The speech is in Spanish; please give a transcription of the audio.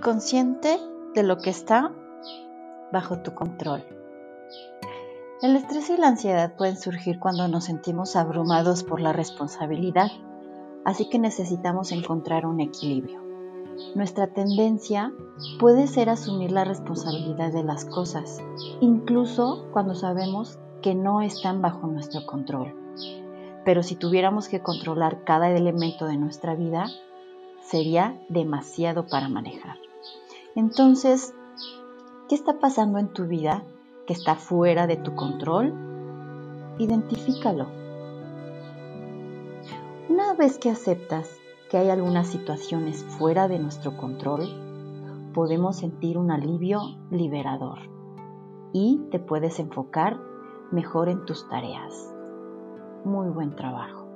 consciente de lo que está bajo tu control. El estrés y la ansiedad pueden surgir cuando nos sentimos abrumados por la responsabilidad, así que necesitamos encontrar un equilibrio. Nuestra tendencia puede ser asumir la responsabilidad de las cosas, incluso cuando sabemos que no están bajo nuestro control. Pero si tuviéramos que controlar cada elemento de nuestra vida, sería demasiado para manejar. Entonces, ¿qué está pasando en tu vida que está fuera de tu control? Identifícalo. Una vez que aceptas que hay algunas situaciones fuera de nuestro control, podemos sentir un alivio liberador y te puedes enfocar mejor en tus tareas. Muy buen trabajo.